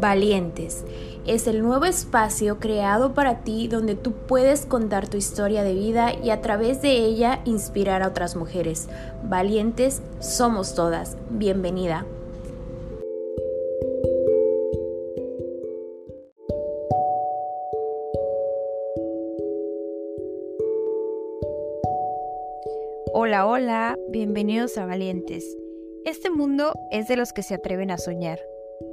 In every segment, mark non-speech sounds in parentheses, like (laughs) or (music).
Valientes. Es el nuevo espacio creado para ti donde tú puedes contar tu historia de vida y a través de ella inspirar a otras mujeres. Valientes somos todas. Bienvenida. Hola, hola, bienvenidos a Valientes. Este mundo es de los que se atreven a soñar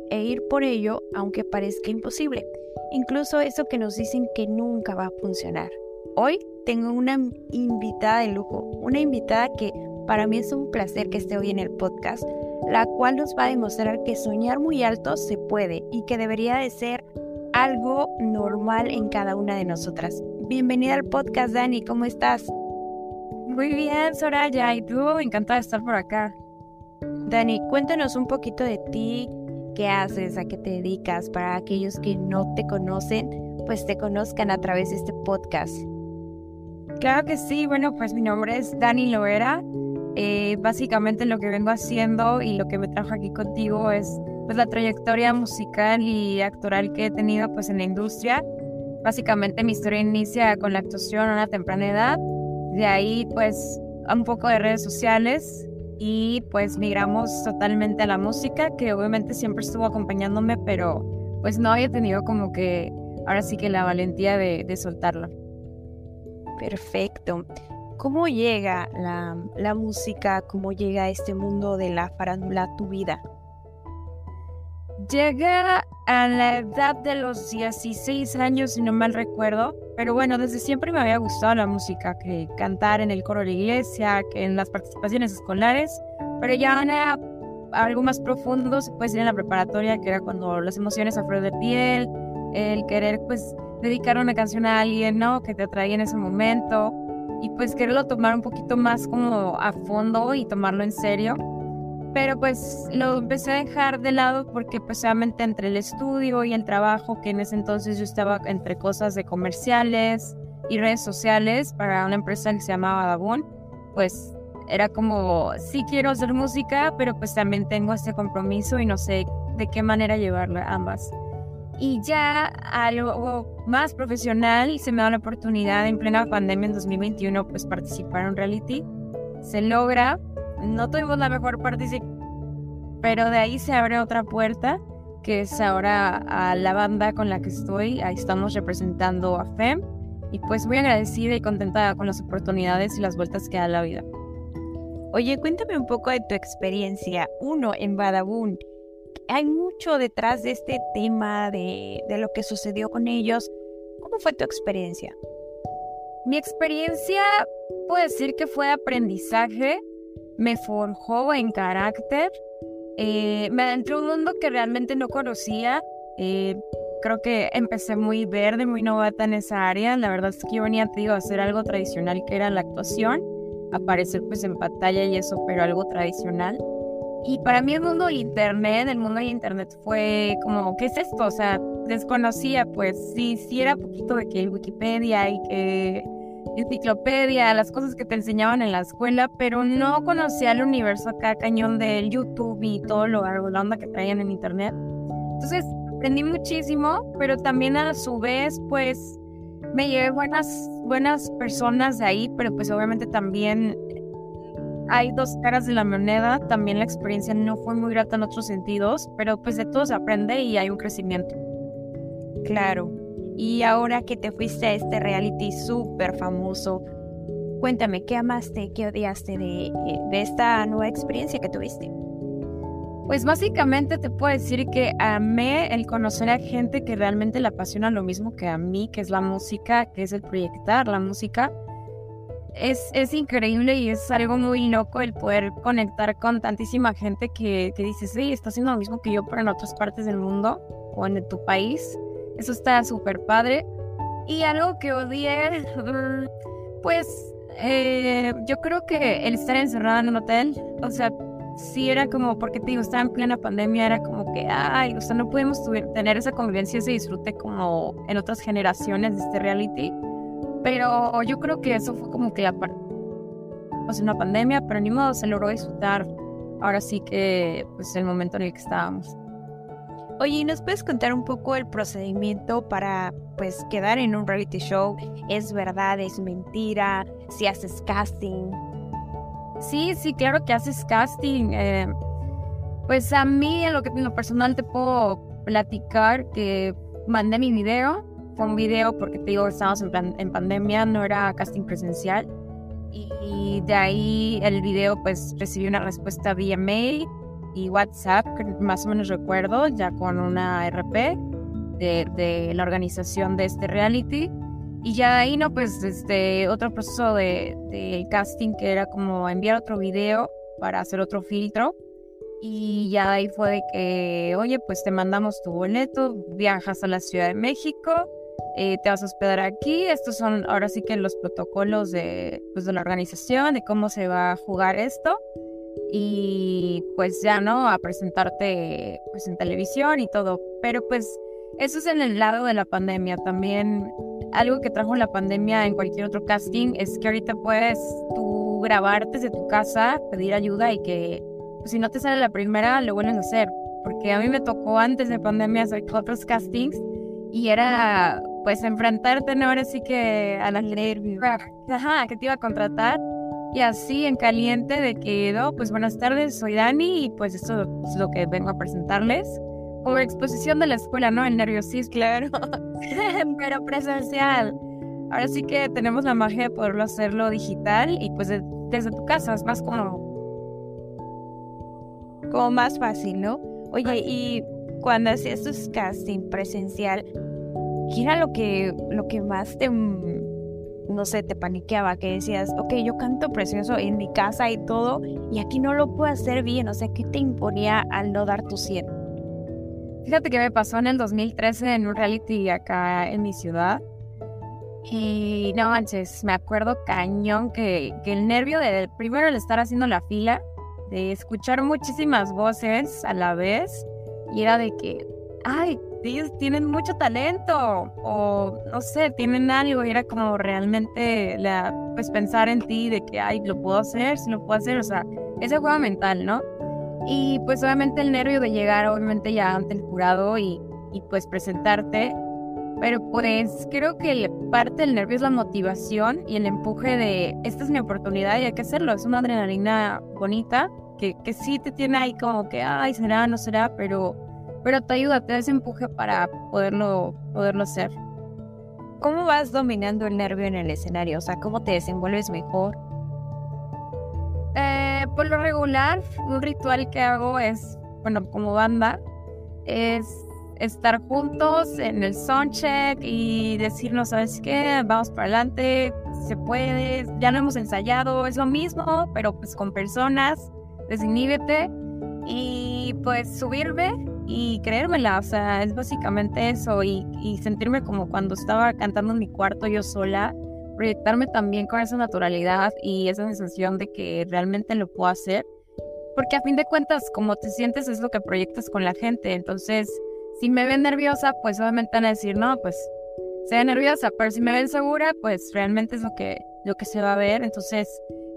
e ir por ello aunque parezca imposible, incluso eso que nos dicen que nunca va a funcionar. Hoy tengo una invitada de lujo, una invitada que para mí es un placer que esté hoy en el podcast, la cual nos va a demostrar que soñar muy alto se puede y que debería de ser algo normal en cada una de nosotras. Bienvenida al podcast, Dani, ¿cómo estás? Muy bien, Soraya, y tú, encantada de estar por acá. Dani, cuéntanos un poquito de ti, qué haces, a qué te dedicas, para aquellos que no te conocen, pues te conozcan a través de este podcast. Claro que sí, bueno, pues mi nombre es Dani Loera. Eh, básicamente lo que vengo haciendo y lo que me trajo aquí contigo es pues la trayectoria musical y actoral que he tenido pues en la industria. Básicamente mi historia inicia con la actuación a una temprana edad. De ahí pues un poco de redes sociales, y pues migramos totalmente a la música, que obviamente siempre estuvo acompañándome, pero pues no había tenido como que ahora sí que la valentía de, de soltarla. Perfecto. ¿Cómo llega la, la música, cómo llega este mundo de la farándula a tu vida? Llega a la edad de los 16 años, si no mal recuerdo. Pero bueno, desde siempre me había gustado la música, que cantar en el coro de la iglesia, que en las participaciones escolares. Pero ya era algo más profundo, se puede decir en la preparatoria, que era cuando las emociones a flor de piel, el querer pues dedicar una canción a alguien, ¿no? Que te atraía en ese momento. Y pues quererlo tomar un poquito más como a fondo y tomarlo en serio pero pues lo empecé a dejar de lado porque pues obviamente entre el estudio y el trabajo, que en ese entonces yo estaba entre cosas de comerciales y redes sociales para una empresa que se llamaba Dabón, pues era como, sí quiero hacer música, pero pues también tengo este compromiso y no sé de qué manera llevarla ambas. Y ya algo más profesional se me da la oportunidad en plena pandemia en 2021 pues participar en un reality. Se logra, no tuvimos la mejor participación, pero de ahí se abre otra puerta, que es ahora a la banda con la que estoy, ahí estamos representando a FEM, y pues muy agradecida y contenta con las oportunidades y las vueltas que da la vida. Oye, cuéntame un poco de tu experiencia, uno, en Badabun. Hay mucho detrás de este tema, de, de lo que sucedió con ellos. ¿Cómo fue tu experiencia? Mi experiencia, puedo decir que fue aprendizaje, me forjó en carácter, eh, me adentró un mundo que realmente no conocía. Eh, creo que empecé muy verde, muy novata en esa área. La verdad es que yo venía, te digo, a hacer algo tradicional que era la actuación, aparecer pues en pantalla y eso, pero algo tradicional. Y para mí el mundo del internet, el mundo del internet fue como, ¿qué es esto? O sea, desconocía, pues sí, sí era poquito de que Wikipedia y que enciclopedia, las cosas que te enseñaban en la escuela, pero no conocía el universo acá cañón del YouTube y todo lo la onda que traían en internet. Entonces aprendí muchísimo, pero también a su vez, pues me llevé buenas, buenas personas de ahí, pero pues obviamente también hay dos caras de la moneda, también la experiencia no fue muy grata en otros sentidos, pero pues de todo se aprende y hay un crecimiento. Claro. Y ahora que te fuiste a este reality súper famoso, cuéntame, ¿qué amaste, qué odiaste de, de esta nueva experiencia que tuviste? Pues básicamente te puedo decir que amé el conocer a gente que realmente le apasiona lo mismo que a mí, que es la música, que es el proyectar la música. Es, es increíble y es algo muy loco el poder conectar con tantísima gente que, que dice, sí, está haciendo lo mismo que yo, pero en otras partes del mundo o en tu país. Eso está súper padre. Y algo que odié, (laughs) pues eh, yo creo que el estar encerrada en un hotel, o sea, sí era como, porque te digo, estaba en plena pandemia, era como que, ay, o sea, no pudimos tener esa convivencia, ese disfrute como en otras generaciones de este reality. Pero yo creo que eso fue como que la parte, una pandemia, pero ni modo, se logró disfrutar. Ahora sí que, pues, el momento en el que estábamos. Oye, ¿nos puedes contar un poco el procedimiento para pues quedar en un reality show? ¿Es verdad? ¿Es mentira? ¿Si haces casting? Sí, sí, claro que haces casting. Eh, pues a mí, en lo que en lo personal te puedo platicar que mandé mi video. Fue un video porque te digo, estábamos en, en pandemia, no era casting presencial. Y de ahí el video pues recibí una respuesta vía mail y WhatsApp, más o menos recuerdo, ya con una RP de, de la organización de este reality. Y ya ahí, ¿no? Pues este otro proceso de, de, casting que era como enviar otro video para hacer otro filtro. Y ya ahí fue de que, oye, pues te mandamos tu boleto, viajas a la Ciudad de México, eh, te vas a hospedar aquí. Estos son ahora sí que los protocolos de, pues, de la organización, de cómo se va a jugar esto y pues ya no a presentarte pues en televisión y todo. Pero pues eso es en el lado de la pandemia. También algo que trajo la pandemia en cualquier otro casting es que ahorita puedes tú grabar desde tu casa pedir ayuda y que pues, si no te sale la primera lo vuelven a hacer. Porque a mí me tocó antes de pandemia hacer otros castings y era pues enfrentarte no ahora sí que a la ajá que te iba a contratar y así en caliente de que, no, pues buenas tardes, soy Dani y pues esto es lo que vengo a presentarles. Como exposición de la escuela, ¿no? El nerviosismo, claro, (laughs) pero presencial. Ahora sí que tenemos la magia de poderlo hacerlo digital y pues desde tu casa es más como... Como más fácil, ¿no? Oye, y cuando hacías tu casting presencial, ¿qué era lo que, lo que más te no sé, te paniqueaba, que decías, ok, yo canto precioso en mi casa y todo, y aquí no lo puedo hacer bien, o sea, ¿qué te imponía al no dar tu 100? Fíjate que me pasó en el 2013 en un reality acá en mi ciudad. Y no manches, me acuerdo cañón que, que el nervio de primero el estar haciendo la fila, de escuchar muchísimas voces a la vez, y era de que, ay, ellos tienen mucho talento o no sé, tienen algo y era como realmente la, pues pensar en ti de que, ay, lo puedo hacer, si lo puedo hacer, o sea, ese juego mental, ¿no? Y pues obviamente el nervio de llegar obviamente ya ante el jurado y, y pues presentarte, pero pues creo que parte del nervio es la motivación y el empuje de, esta es mi oportunidad y hay que hacerlo, es una adrenalina bonita que, que sí te tiene ahí como que, ay, será, no será, pero pero te ayuda, te da ese empuje para poderlo, poderlo hacer. ¿Cómo vas dominando el nervio en el escenario? O sea, ¿cómo te desenvuelves mejor? Eh, por lo regular, un ritual que hago es, bueno, como banda, es estar juntos en el soundcheck y decirnos, ¿sabes qué? Vamos para adelante, se puede, ya no hemos ensayado, es lo mismo, pero pues con personas, desiníbete y pues subirme y creérmela, o sea, es básicamente eso y, sentirme como cuando estaba cantando en mi cuarto yo sola, proyectarme también con esa naturalidad y esa sensación de que realmente lo puedo hacer, porque a fin de cuentas como te sientes es lo que proyectas con la gente, entonces si me ven nerviosa, pues obviamente van a decir, no, pues sea nerviosa, pero si me ven segura, pues realmente es lo que, lo que se va a ver, entonces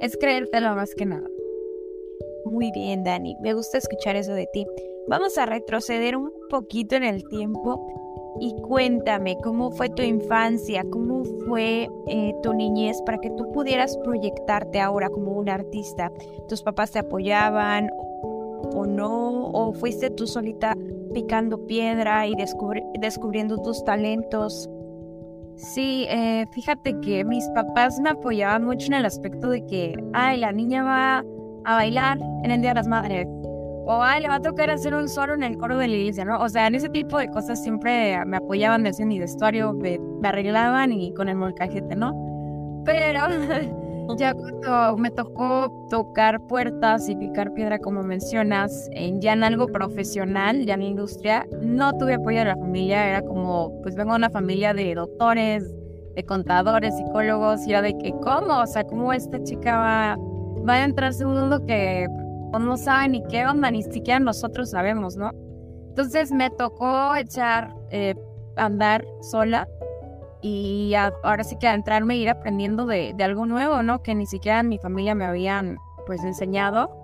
es creértelo más que nada. Muy bien, Dani, me gusta escuchar eso de ti. Vamos a retroceder un poquito en el tiempo y cuéntame cómo fue tu infancia, cómo fue eh, tu niñez para que tú pudieras proyectarte ahora como un artista. ¿Tus papás te apoyaban o no? ¿O fuiste tú solita picando piedra y descubriendo tus talentos? Sí, eh, fíjate que mis papás me apoyaban mucho en el aspecto de que, ay, la niña va a bailar en el Día de las Madres o ay, le va a tocar hacer un solo en el coro de la iglesia, ¿no? O sea, en ese tipo de cosas siempre me apoyaban de mi vestuario, me, me, arreglaban y con el molcajete, ¿no? Pero (laughs) ya cuando me tocó tocar puertas y picar piedra, como mencionas, en, ya en algo profesional, ya en industria, no tuve apoyo de la familia, era como, pues vengo de una familia de doctores, de contadores, psicólogos, y era de que, ¿cómo? O sea, ¿cómo esta chica va, va a entrarse en un mundo que no saben ni qué onda, ni siquiera nosotros sabemos, ¿no? Entonces me tocó echar, eh, andar sola y ahora sí que adentrarme ir aprendiendo de, de, algo nuevo, ¿no? Que ni siquiera mi familia me habían pues enseñado.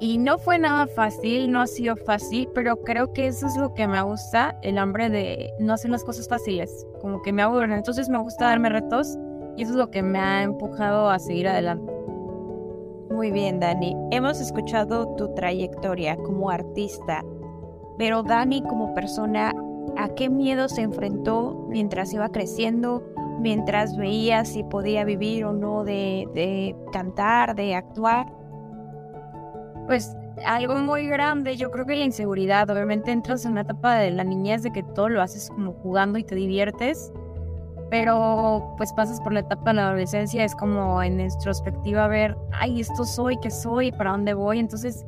Y no fue nada fácil, no ha sido fácil, pero creo que eso es lo que me gusta, el hambre de no hacer las cosas fáciles, como que me aburren. Entonces me gusta darme retos y eso es lo que me ha empujado a seguir adelante. Muy bien, Dani. Hemos escuchado tu trayectoria como artista, pero Dani como persona, ¿a qué miedo se enfrentó mientras iba creciendo, mientras veía si podía vivir o no de, de cantar, de actuar? Pues algo muy grande, yo creo que la inseguridad, obviamente entras en una etapa de la niñez de que todo lo haces como jugando y te diviertes, pero pues pasas por la etapa de la adolescencia, es como en introspectiva ver, ay, esto soy, qué soy, para dónde voy, entonces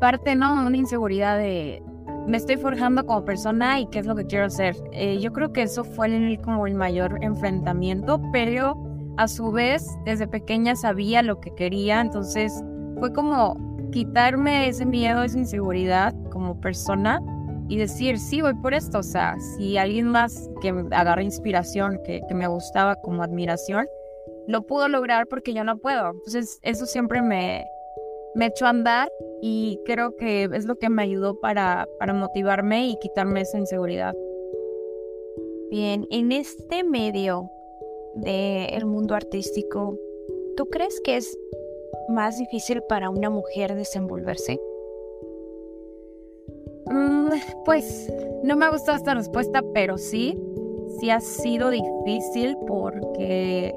parte, ¿no? Una inseguridad de, me estoy forjando como persona y qué es lo que quiero hacer. Eh, yo creo que eso fue el, como el mayor enfrentamiento, pero a su vez desde pequeña sabía lo que quería, entonces fue como quitarme ese miedo, esa inseguridad como persona y decir, sí, voy por esto. O sea, si alguien más que agarra inspiración, que, me gustaba como admiración, lo pudo lograr porque yo no puedo. Entonces, eso siempre me, me echó a andar y creo que es lo que me ayudó para, para motivarme y quitarme esa inseguridad. Bien, en este medio del mundo artístico, ¿tú crees que es más difícil para una mujer desenvolverse? Pues no me ha gustado esta respuesta, pero sí, sí ha sido difícil porque,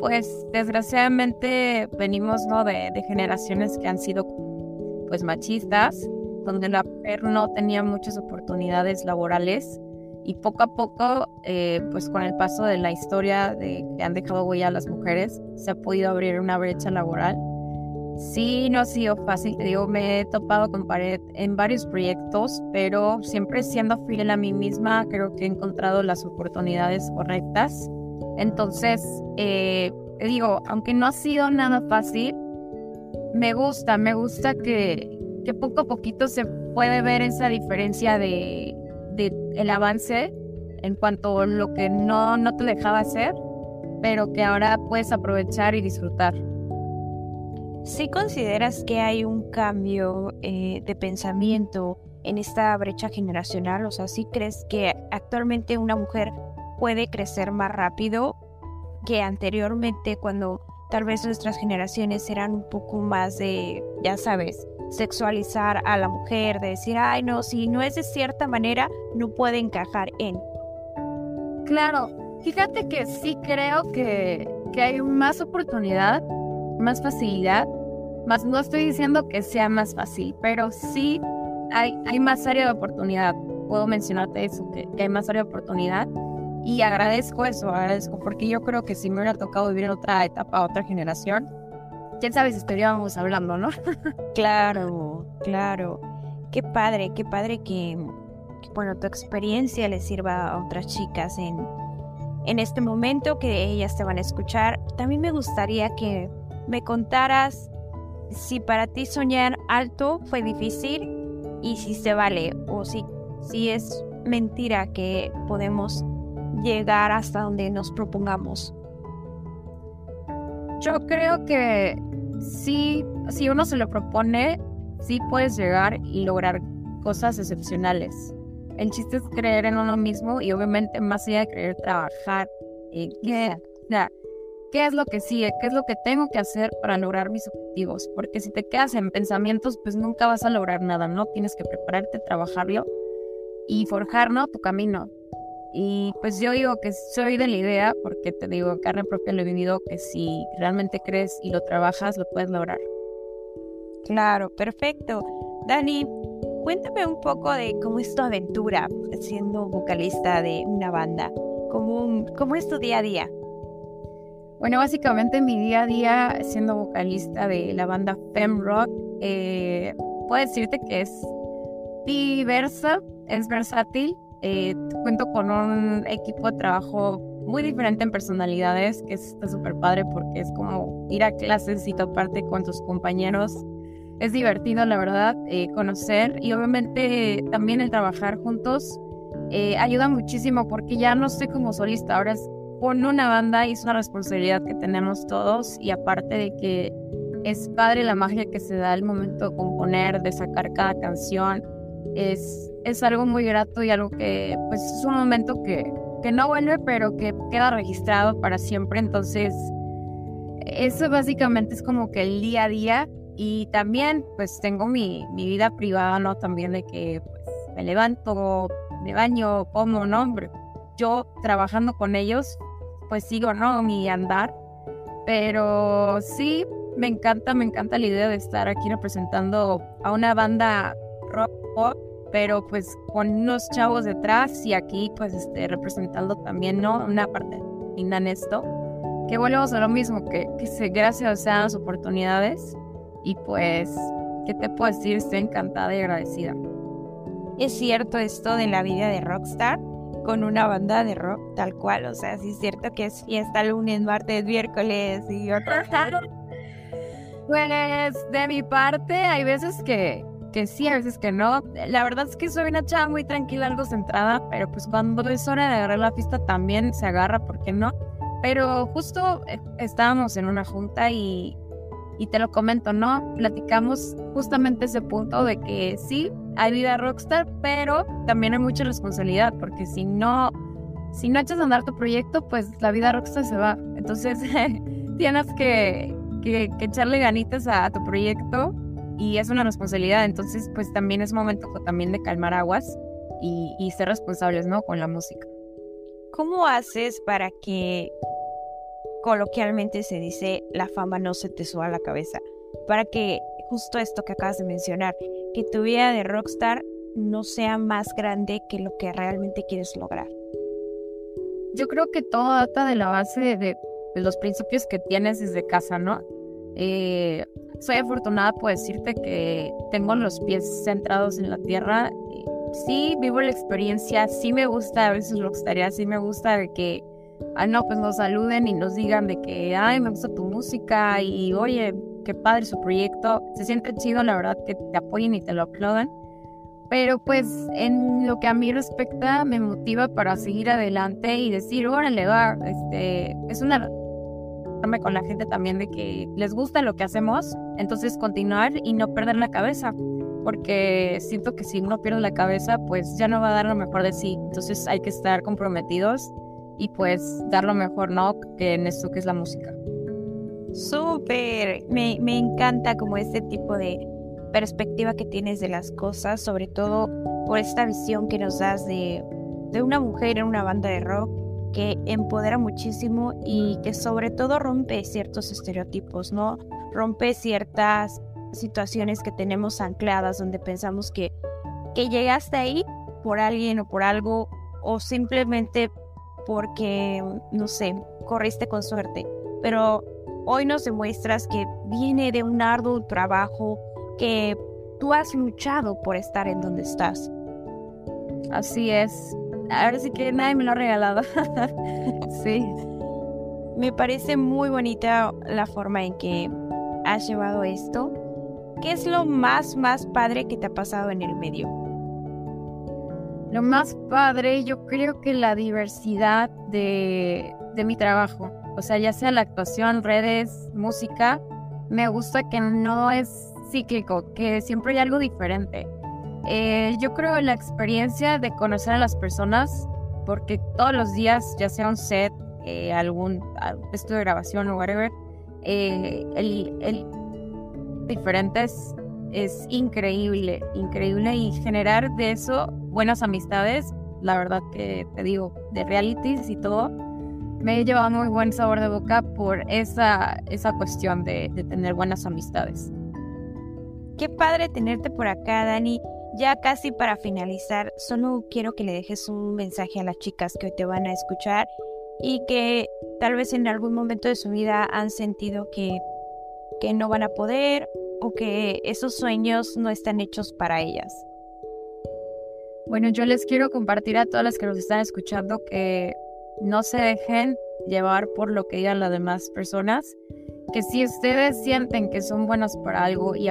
pues desgraciadamente venimos ¿no? de, de generaciones que han sido pues machistas, donde la mujer no tenía muchas oportunidades laborales y poco a poco, eh, pues con el paso de la historia de que han dejado huella a las mujeres, se ha podido abrir una brecha laboral Sí, no ha sido fácil, te digo, me he topado con pared en varios proyectos, pero siempre siendo fiel a mí misma, creo que he encontrado las oportunidades correctas. Entonces, eh, digo, aunque no ha sido nada fácil, me gusta, me gusta que, que poco a poquito se puede ver esa diferencia de, de el avance en cuanto a lo que no, no te dejaba hacer, pero que ahora puedes aprovechar y disfrutar. ¿Sí consideras que hay un cambio eh, de pensamiento en esta brecha generacional? O sea, ¿sí crees que actualmente una mujer puede crecer más rápido que anteriormente cuando tal vez nuestras generaciones eran un poco más de, ya sabes, sexualizar a la mujer, de decir, ay, no, si no es de cierta manera, no puede encajar en. Claro, fíjate que sí creo que, que hay más oportunidad más facilidad, más no estoy diciendo que sea más fácil, pero sí hay, hay más área de oportunidad. Puedo mencionarte eso, que, hay más área de oportunidad. Y agradezco eso, agradezco, porque yo creo que si me hubiera tocado vivir otra etapa, otra generación, quién sabe si estaríamos hablando, ¿no? (laughs) claro, claro. Qué padre, qué padre que, que, bueno, tu experiencia le sirva a otras chicas en, en este momento que ellas te van a escuchar. También me gustaría que me contaras si para ti soñar alto fue difícil y si se vale o si, si es mentira que podemos llegar hasta donde nos propongamos. Yo creo que sí, si uno se lo propone, sí puedes llegar y lograr cosas excepcionales. El chiste es creer en uno mismo y obviamente más allá de creer trabajar. y que qué es lo que sigue, qué es lo que tengo que hacer para lograr mis objetivos, porque si te quedas en pensamientos, pues nunca vas a lograr nada, ¿no? Tienes que prepararte, trabajarlo y forjar, ¿no? Tu camino. Y pues yo digo que soy de la idea, porque te digo, carne propia lo he vivido, que si realmente crees y lo trabajas, lo puedes lograr. Claro, perfecto. Dani, cuéntame un poco de cómo es tu aventura siendo vocalista de una banda. ¿Cómo, cómo es tu día a día? Bueno, básicamente mi día a día siendo vocalista de la banda Fem Rock, eh, puedo decirte que es diversa, es versátil. Eh, cuento con un equipo de trabajo muy diferente en personalidades, que está súper padre porque es como ir a clases y toparte con tus compañeros. Es divertido, la verdad, eh, conocer y obviamente también el trabajar juntos ayuda muchísimo porque ya no estoy como solista, ahora es con una banda y es una responsabilidad que tenemos todos y aparte de que es padre la magia que se da el momento de componer, de sacar cada canción. Es, es algo muy grato y algo que pues es un momento que, que no vuelve, pero que queda registrado para siempre. Entonces, eso básicamente es como que el día a día. Y también pues tengo mi, mi vida privada, ¿no? También de que pues, me levanto, me baño, como, ¿no? Yo trabajando con ellos, pues sigo, ¿no? Mi andar. Pero sí, me encanta, me encanta la idea de estar aquí representando a una banda rock pop, pero pues con unos chavos detrás y aquí pues este, representando también, ¿no? Una parte linda en esto. Que volvemos a lo mismo, que, que se, gracias sean las oportunidades y pues, ¿qué te puedo decir? Estoy encantada y agradecida. Es cierto esto de la vida de rockstar con una banda de rock tal cual, o sea, sí es cierto que es fiesta lunes, martes, miércoles y otros Pues de mi parte, hay veces que, que sí, a veces que no. La verdad es que soy una chava muy tranquila, algo centrada, pero pues cuando es hora de agarrar la pista también se agarra, ¿por qué no? Pero justo eh, estábamos en una junta y, y te lo comento, ¿no? Platicamos justamente ese punto de que sí, hay vida rockstar, pero también hay mucha responsabilidad, porque si no, si no echas a andar tu proyecto, pues la vida rockstar se va. Entonces, (laughs) tienes que, que, echarle ganitas a, tu proyecto y es una responsabilidad. Entonces, pues también es momento también de calmar aguas y, y ser responsables, ¿no? Con la música. ¿Cómo haces para que coloquialmente se dice la fama no se te suba a la cabeza? Para que justo esto que acabas de mencionar, que tu vida de rockstar no sea más grande que lo que realmente quieres lograr. Yo creo que todo data de la base de, los principios que tienes desde casa, ¿no? Eh, soy afortunada por decirte que tengo los pies centrados en la tierra. Sí, vivo la experiencia, sí me gusta a veces que sí me gusta de que, ah, no, pues nos saluden y nos digan de que, ay, me gusta tu música y, oye, qué padre su proyecto. Se siente chido, la verdad, que te apoyen y te lo aplaudan. Pero pues en lo que a mí respecta me motiva para seguir adelante y decir, órale, va, este, es una con la gente también de que les gusta lo que hacemos, entonces continuar y no perder la cabeza, porque siento que si uno pierde la cabeza, pues ya no va a dar lo mejor de sí, entonces hay que estar comprometidos y pues dar lo mejor, ¿no? En esto que es la música. Súper, me, me encanta como este tipo de perspectiva que tienes de las cosas, sobre todo por esta visión que nos das de, de una mujer en una banda de rock que empodera muchísimo y que sobre todo rompe ciertos estereotipos, ¿no? Rompe ciertas situaciones que tenemos ancladas donde pensamos que, que llegaste ahí por alguien o por algo o simplemente porque, no sé, corriste con suerte. Pero hoy nos demuestras que viene de un arduo trabajo, que tú has luchado por estar en donde estás. Así es, Ahora sí que nadie me lo ha regalado. (laughs) sí. Me parece muy bonita la forma en que has llevado esto. ¿Qué es lo más, más padre que te ha pasado en el medio? Lo más padre, yo creo que la diversidad de, de mi trabajo. O sea, ya sea la actuación, redes, música, me gusta que no es cíclico, que siempre hay algo diferente. Eh, yo creo la experiencia de conocer a las personas, porque todos los días, ya sea un set, eh, algún estudio de grabación o whatever, eh, el, el diferentes es increíble, increíble y generar de eso buenas amistades, la verdad que te digo, de realities y todo, me he llevado muy buen sabor de boca por esa, esa cuestión de, de tener buenas amistades. Qué padre tenerte por acá, Dani. Ya casi para finalizar, solo quiero que le dejes un mensaje a las chicas que hoy te van a escuchar y que tal vez en algún momento de su vida han sentido que, que no van a poder o que esos sueños no están hechos para ellas. Bueno, yo les quiero compartir a todas las que nos están escuchando que no se dejen llevar por lo que digan las demás personas, que si ustedes sienten que son buenas para algo y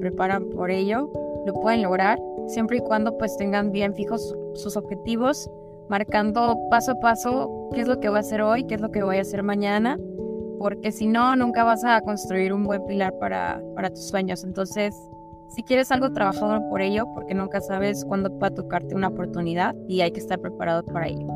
preparan por ello, lo pueden lograr, siempre y cuando pues tengan bien fijos sus objetivos, marcando paso a paso qué es lo que voy a hacer hoy, qué es lo que voy a hacer mañana, porque si no, nunca vas a construir un buen pilar para, para tus sueños. Entonces, si quieres algo, trabajado por ello, porque nunca sabes cuándo va a tocarte una oportunidad y hay que estar preparado para ello.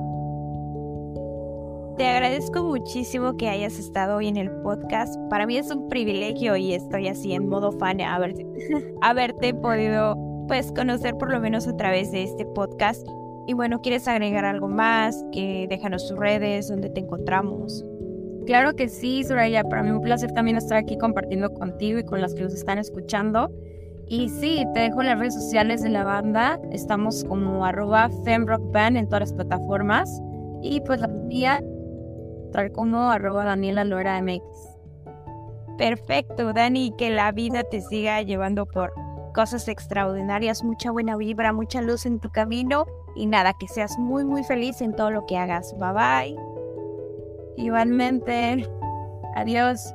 Te agradezco muchísimo que hayas estado hoy en el podcast. Para mí es un privilegio y estoy así en modo fan haberte, (laughs) haberte podido pues conocer por lo menos a través de este podcast. Y bueno, ¿quieres agregar algo más? Que déjanos tus redes, donde te encontramos. Claro que sí, Soraya. Para mí un placer también estar aquí compartiendo contigo y con las que nos están escuchando. Y sí, te dejo las redes sociales de la banda. Estamos como arroba femrockband en todas las plataformas. Y pues la mía tal como arroba. Perfecto, Dani, que la vida te siga llevando por cosas extraordinarias, mucha buena vibra, mucha luz en tu camino y nada, que seas muy muy feliz en todo lo que hagas. Bye bye. Igualmente. Adiós.